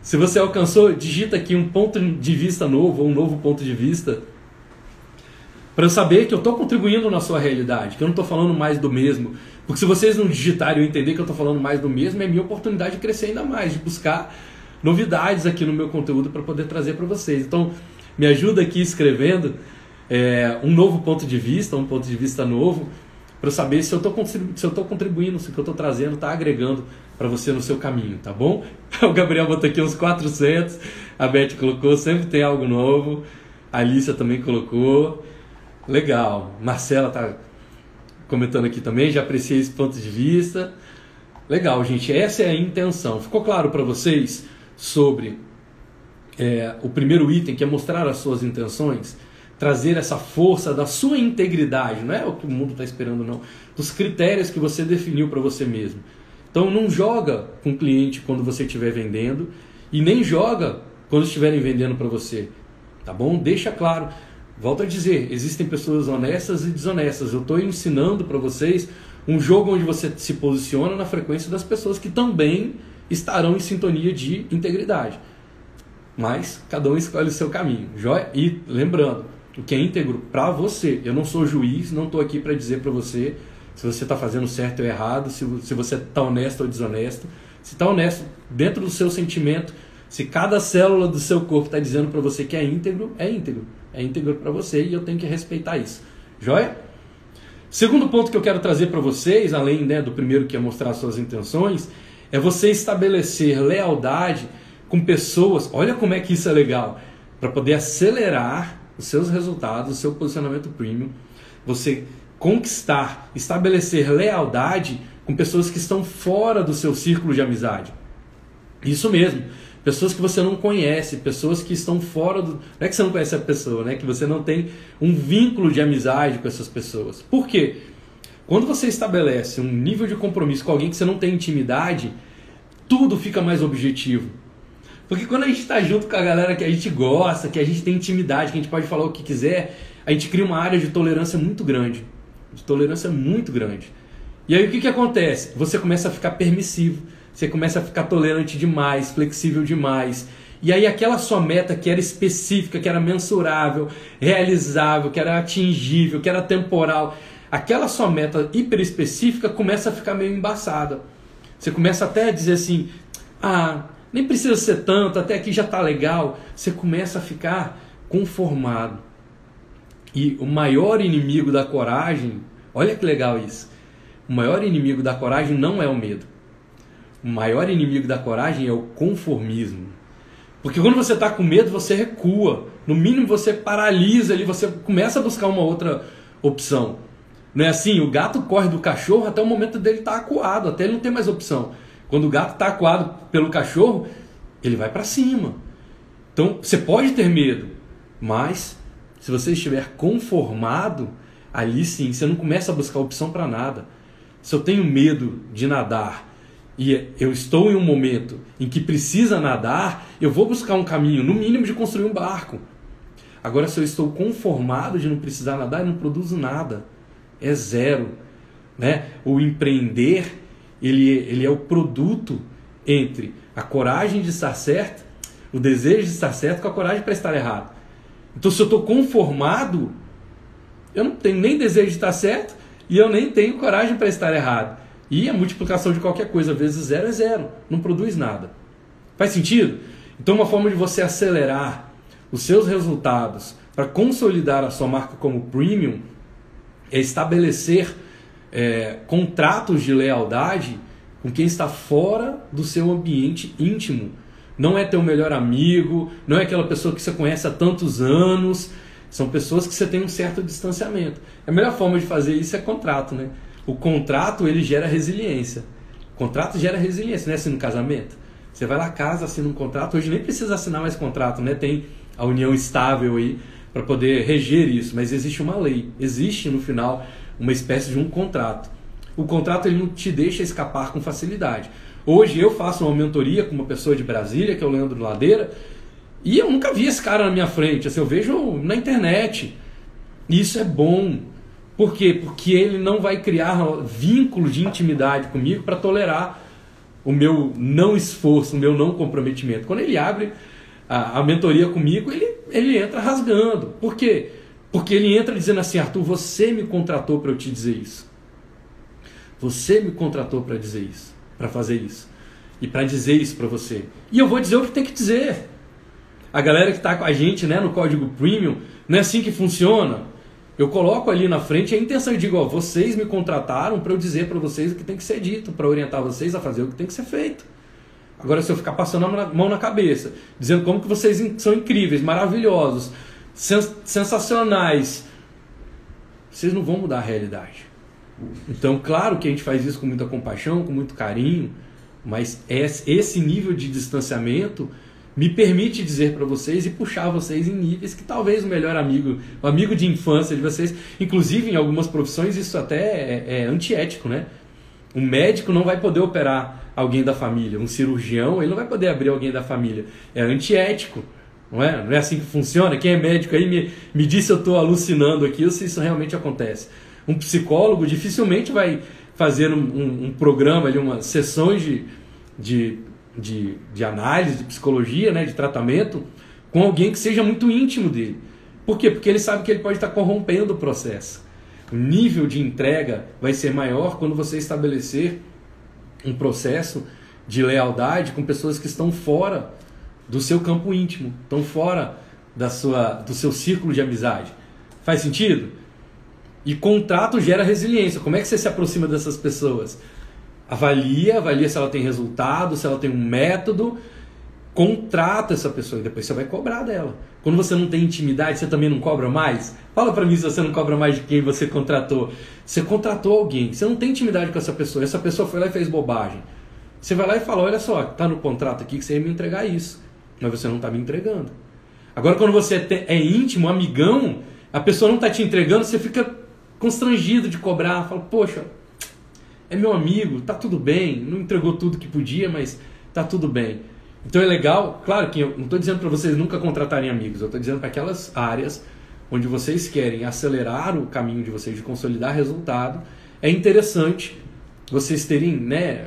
Speaker 1: Se você alcançou, digita aqui um ponto de vista novo ou um novo ponto de vista. Para eu saber que eu estou contribuindo na sua realidade, que eu não estou falando mais do mesmo. Porque se vocês não digitarem e entender que eu estou falando mais do mesmo, é minha oportunidade de crescer ainda mais, de buscar novidades aqui no meu conteúdo para poder trazer para vocês. Então, me ajuda aqui escrevendo é, um novo ponto de vista, um ponto de vista novo, para saber se eu estou contribuindo, se o que eu estou trazendo está agregando para você no seu caminho, tá bom? O Gabriel botou aqui uns 400, a Beth colocou, sempre tem algo novo, a Alicia também colocou, legal, Marcela está comentando aqui também, já apreciei esse ponto de vista. Legal, gente, essa é a intenção. Ficou claro para vocês sobre é, o primeiro item, que é mostrar as suas intenções? Trazer essa força da sua integridade, não é o que o mundo está esperando, não, dos critérios que você definiu para você mesmo. Então não joga com o cliente quando você estiver vendendo e nem joga quando estiverem vendendo para você, tá bom? Deixa claro. Volto a dizer, existem pessoas honestas e desonestas. Eu estou ensinando para vocês um jogo onde você se posiciona na frequência das pessoas que também estarão em sintonia de integridade. Mas cada um escolhe o seu caminho, joia? E lembrando, o que é íntegro para você. Eu não sou juiz, não estou aqui para dizer para você se você está fazendo certo ou errado, se, se você está honesto ou desonesto. Se está honesto dentro do seu sentimento, se cada célula do seu corpo está dizendo para você que é íntegro, é íntegro. É íntegro para você e eu tenho que respeitar isso. Joia? Segundo ponto que eu quero trazer para vocês, além né, do primeiro que é mostrar suas intenções, é você estabelecer lealdade com pessoas. Olha como é que isso é legal. Para poder acelerar os seus resultados, o seu posicionamento premium, você conquistar, estabelecer lealdade com pessoas que estão fora do seu círculo de amizade. Isso mesmo. Pessoas que você não conhece, pessoas que estão fora do. Não é que você não conhece a pessoa, né? Que você não tem um vínculo de amizade com essas pessoas. Por quê? Quando você estabelece um nível de compromisso com alguém que você não tem intimidade, tudo fica mais objetivo. Porque quando a gente está junto com a galera que a gente gosta, que a gente tem intimidade, que a gente pode falar o que quiser, a gente cria uma área de tolerância muito grande. De tolerância muito grande. E aí o que, que acontece? Você começa a ficar permissivo, você começa a ficar tolerante demais, flexível demais. E aí aquela sua meta que era específica, que era mensurável, realizável, que era atingível, que era temporal, aquela sua meta hiper específica começa a ficar meio embaçada. Você começa até a dizer assim: "Ah, nem precisa ser tanto, até aqui já está legal. Você começa a ficar conformado. E o maior inimigo da coragem, olha que legal isso. O maior inimigo da coragem não é o medo. O maior inimigo da coragem é o conformismo. Porque quando você está com medo, você recua. No mínimo, você paralisa ali, você começa a buscar uma outra opção. Não é assim? O gato corre do cachorro até o momento dele estar tá acuado, até ele não ter mais opção. Quando o gato está acuado pelo cachorro, ele vai para cima. Então você pode ter medo, mas se você estiver conformado, ali sim, você não começa a buscar opção para nada. Se eu tenho medo de nadar e eu estou em um momento em que precisa nadar, eu vou buscar um caminho, no mínimo, de construir um barco. Agora, se eu estou conformado de não precisar nadar, eu não produzo nada. É zero. Né? O empreender ele, ele é o produto entre a coragem de estar certo o desejo de estar certo com a coragem para estar errado. Então, se eu estou conformado, eu não tenho nem desejo de estar certo e eu nem tenho coragem para estar errado. E a multiplicação de qualquer coisa vezes zero é zero, não produz nada. Faz sentido? Então, uma forma de você acelerar os seus resultados para consolidar a sua marca como premium é estabelecer é, contratos de lealdade com quem está fora do seu ambiente íntimo. Não é teu melhor amigo, não é aquela pessoa que você conhece há tantos anos. São pessoas que você tem um certo distanciamento. A melhor forma de fazer isso é contrato, né? O contrato ele gera resiliência. O contrato gera resiliência, não é assim no casamento? Você vai lá casa, assina um contrato. Hoje nem precisa assinar mais contrato, né? Tem a união estável aí para poder reger isso, mas existe uma lei, existe no final uma espécie de um contrato. O contrato ele não te deixa escapar com facilidade. Hoje eu faço uma mentoria com uma pessoa de Brasília, que é o Leandro Ladeira, e eu nunca vi esse cara na minha frente, assim, eu vejo na internet. Isso é bom. Por quê? Porque ele não vai criar vínculo de intimidade comigo para tolerar o meu não esforço, o meu não comprometimento. Quando ele abre a, a mentoria comigo, ele, ele entra rasgando. Por quê? Porque ele entra dizendo assim: Arthur, você me contratou para eu te dizer isso. Você me contratou para dizer isso, para fazer isso. E para dizer isso para você. E eu vou dizer o que tem que dizer. A galera que está com a gente né, no código premium, não é assim que funciona. Eu coloco ali na frente a intenção e digo: ó, vocês me contrataram para eu dizer para vocês o que tem que ser dito, para orientar vocês a fazer o que tem que ser feito. Agora, se eu ficar passando a mão na cabeça, dizendo como que vocês são incríveis, maravilhosos, sens sensacionais, vocês não vão mudar a realidade. Então, claro que a gente faz isso com muita compaixão, com muito carinho, mas esse nível de distanciamento me permite dizer para vocês e puxar vocês em níveis que talvez o melhor amigo, o amigo de infância de vocês, inclusive em algumas profissões isso até é, é antiético, né? Um médico não vai poder operar alguém da família. Um cirurgião, ele não vai poder abrir alguém da família. É antiético. Não é? Não é assim que funciona? Quem é médico aí me, me disse se eu estou alucinando aqui ou se isso realmente acontece. Um psicólogo dificilmente vai fazer um, um, um programa, ali, uma sessões de, de, de, de análise, de psicologia, né, de tratamento, com alguém que seja muito íntimo dele. Por quê? Porque ele sabe que ele pode estar corrompendo o processo. O nível de entrega vai ser maior quando você estabelecer um processo de lealdade com pessoas que estão fora do seu campo íntimo, estão fora da sua, do seu círculo de amizade. Faz sentido? E contrato gera resiliência. Como é que você se aproxima dessas pessoas? Avalia, avalia se ela tem resultado, se ela tem um método, contrata essa pessoa e depois você vai cobrar dela. Quando você não tem intimidade, você também não cobra mais? Fala para mim se você não cobra mais de quem você contratou. Você contratou alguém, você não tem intimidade com essa pessoa, essa pessoa foi lá e fez bobagem. Você vai lá e fala: Olha só, tá no contrato aqui que você ia me entregar isso, mas você não está me entregando. Agora, quando você é íntimo, amigão, a pessoa não está te entregando, você fica constrangido de cobrar. Fala: Poxa, é meu amigo, tá tudo bem, não entregou tudo que podia, mas tá tudo bem. Então é legal, claro que eu não estou dizendo para vocês nunca contratarem amigos, eu estou dizendo para aquelas áreas onde vocês querem acelerar o caminho de vocês de consolidar resultado, é interessante vocês terem, né,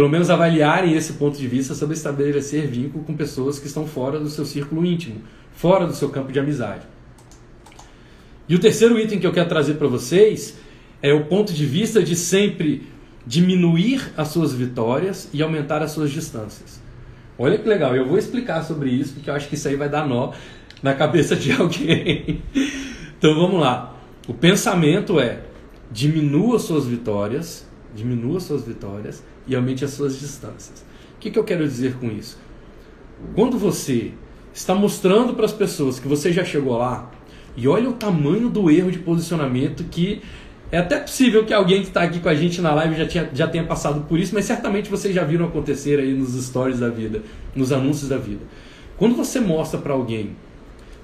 Speaker 1: pelo menos avaliarem esse ponto de vista sobre estabelecer vínculo com pessoas que estão fora do seu círculo íntimo, fora do seu campo de amizade. E o terceiro item que eu quero trazer para vocês é o ponto de vista de sempre diminuir as suas vitórias e aumentar as suas distâncias. Olha que legal, eu vou explicar sobre isso, porque eu acho que isso aí vai dar nó na cabeça de alguém. então vamos lá. O pensamento é: diminua suas vitórias, diminua suas vitórias e aumente as suas distâncias. O que, que eu quero dizer com isso? Quando você está mostrando para as pessoas que você já chegou lá, e olha o tamanho do erro de posicionamento que é até possível que alguém que está aqui com a gente na live já, tinha, já tenha passado por isso, mas certamente vocês já viram acontecer aí nos stories da vida, nos anúncios da vida. Quando você mostra para alguém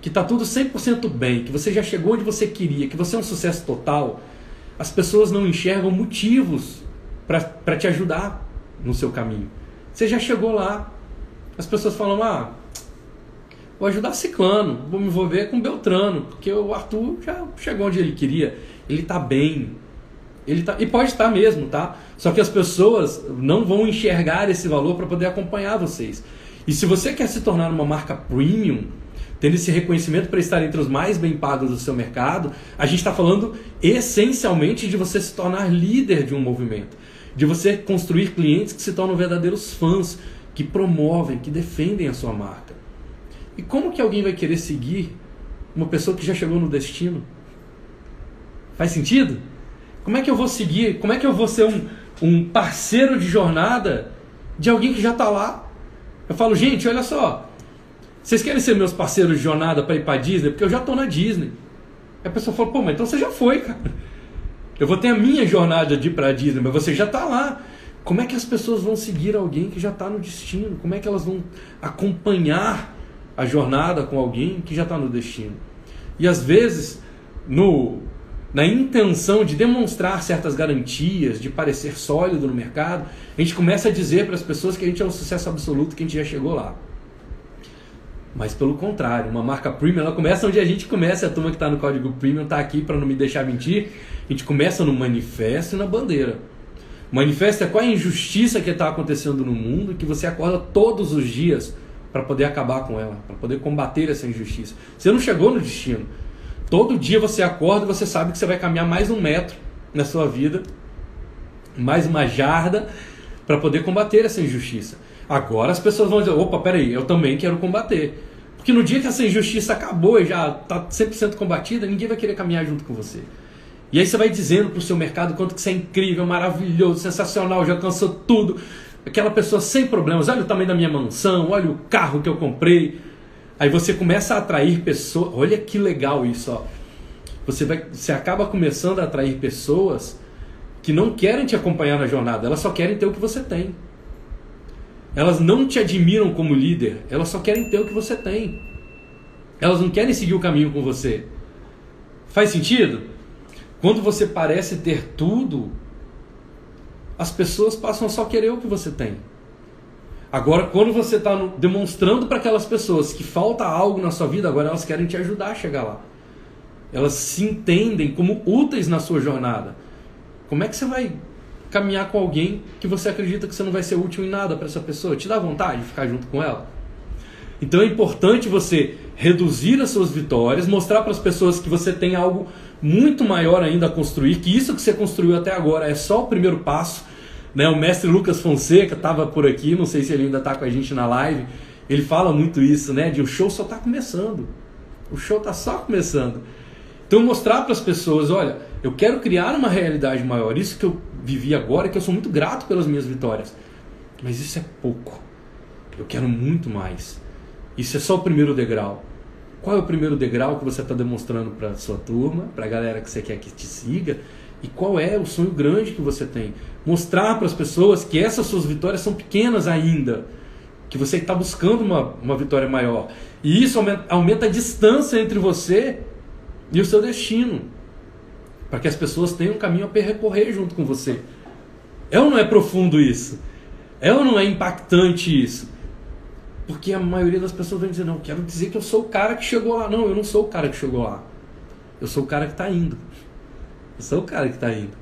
Speaker 1: que está tudo 100% bem, que você já chegou onde você queria, que você é um sucesso total, as pessoas não enxergam motivos para te ajudar no seu caminho. Você já chegou lá. As pessoas falam: ah, vou ajudar Ciclano, vou me envolver com Beltrano, porque o Arthur já chegou onde ele queria ele está bem. Ele tá, e pode estar mesmo, tá? Só que as pessoas não vão enxergar esse valor para poder acompanhar vocês. E se você quer se tornar uma marca premium, tendo esse reconhecimento para estar entre os mais bem pagos do seu mercado, a gente está falando essencialmente de você se tornar líder de um movimento, de você construir clientes que se tornam verdadeiros fãs, que promovem, que defendem a sua marca. E como que alguém vai querer seguir uma pessoa que já chegou no destino? Faz sentido? Como é que eu vou seguir? Como é que eu vou ser um, um parceiro de jornada de alguém que já está lá? Eu falo, gente, olha só, vocês querem ser meus parceiros de jornada para ir para Disney? Porque eu já estou na Disney. A pessoa fala, pô, mas então você já foi, cara. Eu vou ter a minha jornada de ir para Disney, mas você já está lá. Como é que as pessoas vão seguir alguém que já está no destino? Como é que elas vão acompanhar a jornada com alguém que já está no destino? E às vezes, no, na intenção de demonstrar certas garantias, de parecer sólido no mercado, a gente começa a dizer para as pessoas que a gente é um sucesso absoluto, que a gente já chegou lá. Mas pelo contrário, uma marca premium, ela começa onde a gente começa, a turma que está no código premium está aqui para não me deixar mentir. A gente começa no manifesto e na bandeira. O manifesto é qual é a injustiça que está acontecendo no mundo que você acorda todos os dias para poder acabar com ela, para poder combater essa injustiça. Você não chegou no destino. Todo dia você acorda e você sabe que você vai caminhar mais um metro na sua vida, mais uma jarda, para poder combater essa injustiça. Agora as pessoas vão dizer: opa, peraí, eu também quero combater. Porque no dia que essa injustiça acabou e já está 100% combatida, ninguém vai querer caminhar junto com você. E aí você vai dizendo para o seu mercado quanto que é incrível, maravilhoso, sensacional, já alcançou tudo. Aquela pessoa sem problemas, olha o tamanho da minha mansão, olha o carro que eu comprei. Aí você começa a atrair pessoas, olha que legal isso, ó. Você, vai, você acaba começando a atrair pessoas que não querem te acompanhar na jornada, elas só querem ter o que você tem. Elas não te admiram como líder, elas só querem ter o que você tem. Elas não querem seguir o caminho com você. Faz sentido? Quando você parece ter tudo, as pessoas passam a só querer o que você tem. Agora, quando você está demonstrando para aquelas pessoas que falta algo na sua vida, agora elas querem te ajudar a chegar lá. Elas se entendem como úteis na sua jornada. Como é que você vai caminhar com alguém que você acredita que você não vai ser útil em nada para essa pessoa? Te dá vontade de ficar junto com ela? Então é importante você reduzir as suas vitórias, mostrar para as pessoas que você tem algo muito maior ainda a construir, que isso que você construiu até agora é só o primeiro passo. Né? O mestre Lucas Fonseca estava por aqui, não sei se ele ainda está com a gente na live. Ele fala muito isso, né? De o show só está começando. O show está só começando. Então mostrar para as pessoas, olha, eu quero criar uma realidade maior. Isso que eu vivi agora, que eu sou muito grato pelas minhas vitórias. Mas isso é pouco. Eu quero muito mais. Isso é só o primeiro degrau. Qual é o primeiro degrau que você está demonstrando para sua turma, para a galera que você quer que te siga? E qual é o sonho grande que você tem? Mostrar para as pessoas que essas suas vitórias são pequenas ainda, que você está buscando uma, uma vitória maior. E isso aumenta, aumenta a distância entre você e o seu destino, para que as pessoas tenham um caminho a percorrer junto com você. É ou não é profundo isso? É ou não é impactante isso? Porque a maioria das pessoas vem dizer, não, quero dizer que eu sou o cara que chegou lá. Não, eu não sou o cara que chegou lá. Eu sou o cara que está indo. Eu sou o cara que está indo.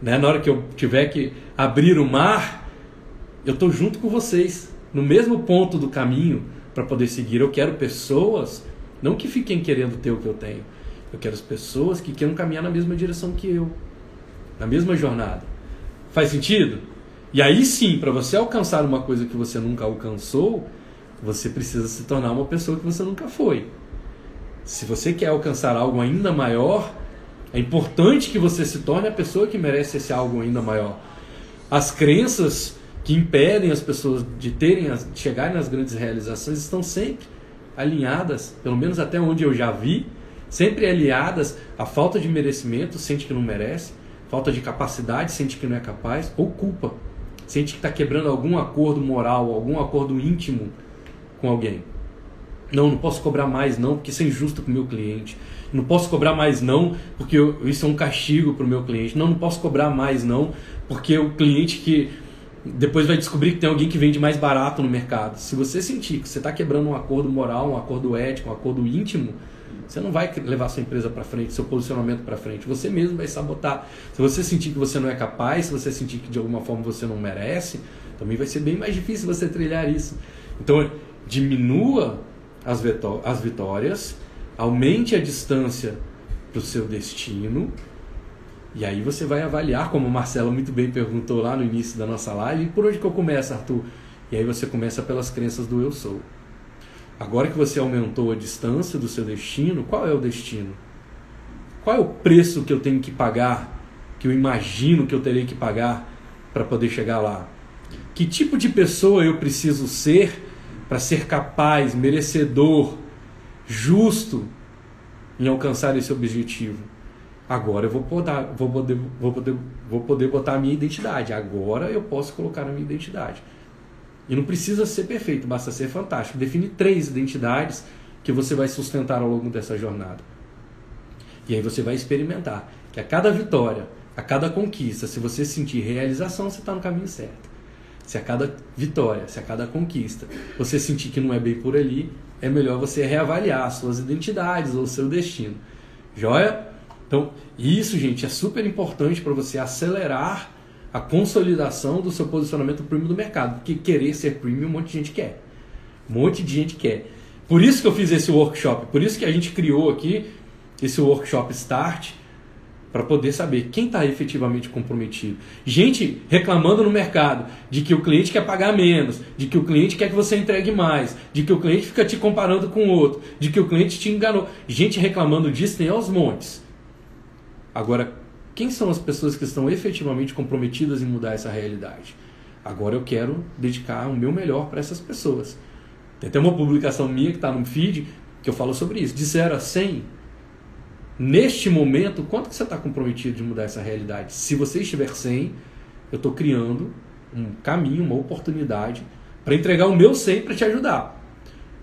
Speaker 1: Né? Na hora que eu tiver que abrir o mar, eu estou junto com vocês, no mesmo ponto do caminho para poder seguir. Eu quero pessoas, não que fiquem querendo ter o que eu tenho, eu quero as pessoas que queiram caminhar na mesma direção que eu, na mesma jornada. Faz sentido? E aí sim, para você alcançar uma coisa que você nunca alcançou, você precisa se tornar uma pessoa que você nunca foi. Se você quer alcançar algo ainda maior, é importante que você se torne a pessoa que merece esse algo ainda maior. As crenças que impedem as pessoas de terem de chegarem nas grandes realizações estão sempre alinhadas, pelo menos até onde eu já vi, sempre aliadas à falta de merecimento, sente que não merece, falta de capacidade, sente que não é capaz, ou culpa, sente que está quebrando algum acordo moral, algum acordo íntimo com alguém. Não, não posso cobrar mais não, porque isso é injusto com o meu cliente. Não posso cobrar mais não, porque eu, isso é um castigo para o meu cliente. Não, não posso cobrar mais não, porque o cliente que depois vai descobrir que tem alguém que vende mais barato no mercado. Se você sentir que você está quebrando um acordo moral, um acordo ético, um acordo íntimo, você não vai levar sua empresa para frente, seu posicionamento para frente. Você mesmo vai sabotar. Se você sentir que você não é capaz, se você sentir que de alguma forma você não merece, também vai ser bem mais difícil você trilhar isso. Então, diminua as, as vitórias, aumente a distância para o seu destino, e aí você vai avaliar, como o Marcelo muito bem perguntou lá no início da nossa live, por onde que eu começo, Arthur? E aí você começa pelas crenças do eu sou. Agora que você aumentou a distância do seu destino, qual é o destino? Qual é o preço que eu tenho que pagar, que eu imagino que eu terei que pagar para poder chegar lá? Que tipo de pessoa eu preciso ser para ser capaz, merecedor, justo em alcançar esse objetivo? Agora eu vou poder, vou poder, vou poder, vou poder botar a minha identidade. Agora eu posso colocar a minha identidade. E não precisa ser perfeito, basta ser fantástico. Define três identidades que você vai sustentar ao longo dessa jornada. E aí você vai experimentar que a cada vitória, a cada conquista, se você sentir realização, você está no caminho certo. Se a cada vitória, se a cada conquista, você sentir que não é bem por ali, é melhor você reavaliar suas identidades ou seu destino. Joia? Então, isso, gente, é super importante para você acelerar a consolidação do seu posicionamento premium do mercado. Porque querer ser premium, um monte de gente quer. Um monte de gente quer. Por isso que eu fiz esse workshop, por isso que a gente criou aqui esse workshop Start para poder saber quem está efetivamente comprometido. Gente reclamando no mercado de que o cliente quer pagar menos, de que o cliente quer que você entregue mais, de que o cliente fica te comparando com o outro, de que o cliente te enganou. Gente reclamando disso tem aos montes. Agora, quem são as pessoas que estão efetivamente comprometidas em mudar essa realidade? Agora eu quero dedicar o meu melhor para essas pessoas. Tem até uma publicação minha que está no feed que eu falo sobre isso. De 0 a 100, Neste momento, quanto que você está comprometido de mudar essa realidade? Se você estiver sem, eu estou criando um caminho, uma oportunidade para entregar o meu 100 para te ajudar.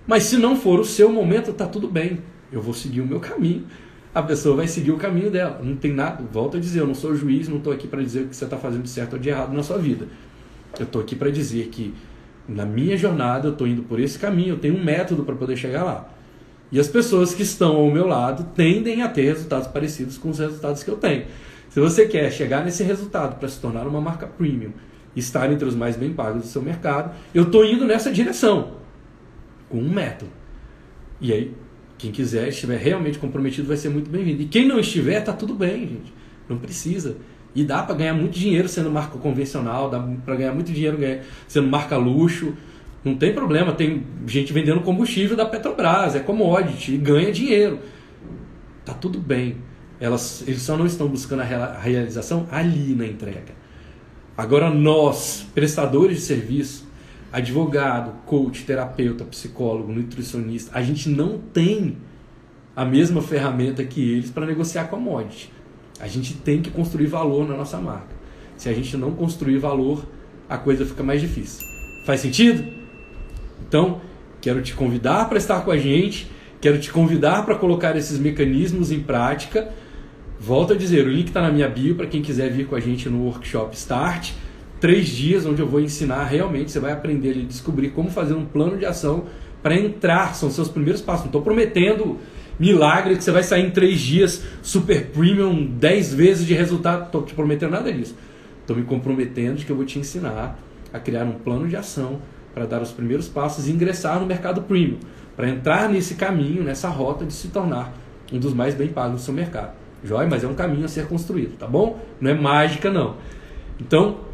Speaker 1: Mas se não for o seu momento, está tudo bem. Eu vou seguir o meu caminho. A pessoa vai seguir o caminho dela. Não tem nada. Volto a dizer, eu não sou juiz, não estou aqui para dizer o que você está fazendo de certo ou de errado na sua vida. Eu estou aqui para dizer que na minha jornada eu estou indo por esse caminho, eu tenho um método para poder chegar lá. E as pessoas que estão ao meu lado tendem a ter resultados parecidos com os resultados que eu tenho. Se você quer chegar nesse resultado para se tornar uma marca premium estar entre os mais bem pagos do seu mercado, eu estou indo nessa direção, com um método. E aí, quem quiser, estiver realmente comprometido, vai ser muito bem-vindo. E quem não estiver, está tudo bem, gente. Não precisa. E dá para ganhar muito dinheiro sendo marca convencional, dá para ganhar muito dinheiro sendo marca luxo. Não tem problema, tem gente vendendo combustível da Petrobras, é commodity, ganha dinheiro. Tá tudo bem. Elas, eles só não estão buscando a realização ali na entrega. Agora nós, prestadores de serviço, advogado, coach, terapeuta, psicólogo, nutricionista, a gente não tem a mesma ferramenta que eles para negociar commodity. A gente tem que construir valor na nossa marca. Se a gente não construir valor, a coisa fica mais difícil. Faz sentido? Então, quero te convidar para estar com a gente, quero te convidar para colocar esses mecanismos em prática. Volto a dizer, o link está na minha bio para quem quiser vir com a gente no workshop Start. Três dias onde eu vou ensinar realmente, você vai aprender a descobrir como fazer um plano de ação para entrar, são seus primeiros passos. Não estou prometendo milagre que você vai sair em três dias super premium, dez vezes de resultado. Estou te prometendo nada disso. Estou me comprometendo de que eu vou te ensinar a criar um plano de ação para dar os primeiros passos e ingressar no mercado premium, para entrar nesse caminho, nessa rota de se tornar um dos mais bem pagos do seu mercado. Jóia? Mas é um caminho a ser construído, tá bom? Não é mágica, não. Então,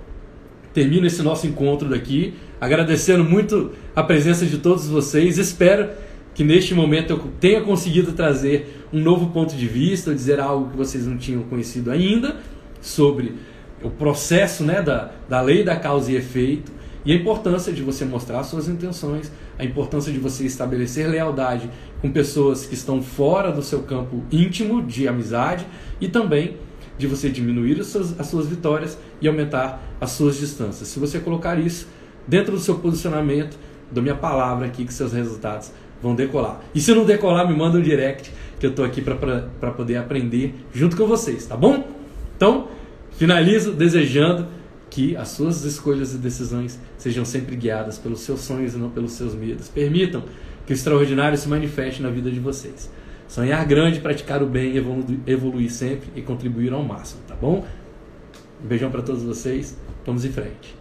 Speaker 1: termino esse nosso encontro daqui, agradecendo muito a presença de todos vocês. Espero que neste momento eu tenha conseguido trazer um novo ponto de vista, dizer algo que vocês não tinham conhecido ainda sobre o processo né, da, da lei da causa e efeito e a importância de você mostrar suas intenções, a importância de você estabelecer lealdade com pessoas que estão fora do seu campo íntimo de amizade e também de você diminuir as suas, as suas vitórias e aumentar as suas distâncias. Se você colocar isso dentro do seu posicionamento, da minha palavra aqui que seus resultados vão decolar. E se não decolar, me manda um direct que eu estou aqui para poder aprender junto com vocês, tá bom? Então, finalizo desejando que as suas escolhas e decisões sejam sempre guiadas pelos seus sonhos e não pelos seus medos. Permitam que o extraordinário se manifeste na vida de vocês. Sonhar grande, praticar o bem, evoluir, sempre e contribuir ao máximo, tá bom? Um beijão para todos vocês. Vamos em frente.